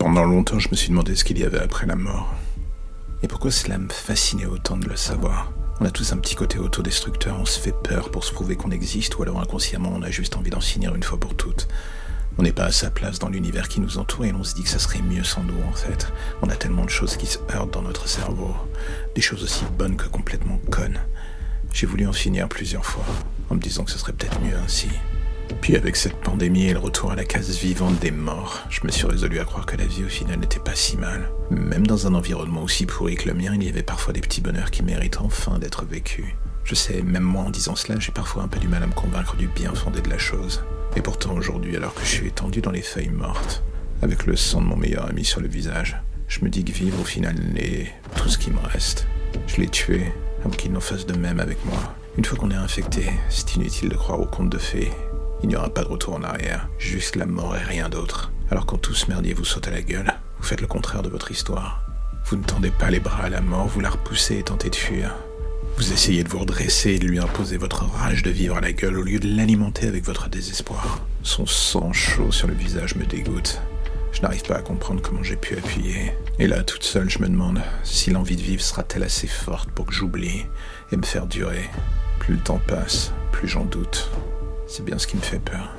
Pendant longtemps, je me suis demandé ce qu'il y avait après la mort. Et pourquoi cela me fascinait autant de le savoir? On a tous un petit côté autodestructeur, on se fait peur pour se prouver qu'on existe, ou alors inconsciemment on a juste envie d'en finir une fois pour toutes. On n'est pas à sa place dans l'univers qui nous entoure et on se dit que ça serait mieux sans nous en fait. On a tellement de choses qui se heurtent dans notre cerveau, des choses aussi bonnes que complètement connes. J'ai voulu en finir plusieurs fois, en me disant que ce serait peut-être mieux ainsi. Puis avec cette pandémie et le retour à la case vivante des morts, je me suis résolu à croire que la vie au final n'était pas si mal. Même dans un environnement aussi pourri que le mien, il y avait parfois des petits bonheurs qui méritent enfin d'être vécus. Je sais, même moi en disant cela, j'ai parfois un peu du mal à me convaincre du bien fondé de la chose. Et pourtant aujourd'hui, alors que je suis étendu dans les feuilles mortes, avec le sang de mon meilleur ami sur le visage, je me dis que vivre au final n'est tout ce qui me reste. Je l'ai tué, avant qu'il n'en fasse de même avec moi. Une fois qu'on est infecté, c'est inutile de croire aux contes de fées il n'y aura pas de retour en arrière, juste la mort et rien d'autre. Alors quand tout ce merdier vous saute à la gueule, vous faites le contraire de votre histoire. Vous ne tendez pas les bras à la mort, vous la repoussez et tentez de fuir. Vous essayez de vous redresser et de lui imposer votre rage de vivre à la gueule au lieu de l'alimenter avec votre désespoir. Son sang chaud sur le visage me dégoûte. Je n'arrive pas à comprendre comment j'ai pu appuyer. Et là, toute seule, je me demande si l'envie de vivre sera-t-elle assez forte pour que j'oublie et me faire durer. Plus le temps passe, plus j'en doute. C'est bien ce qui me fait peur.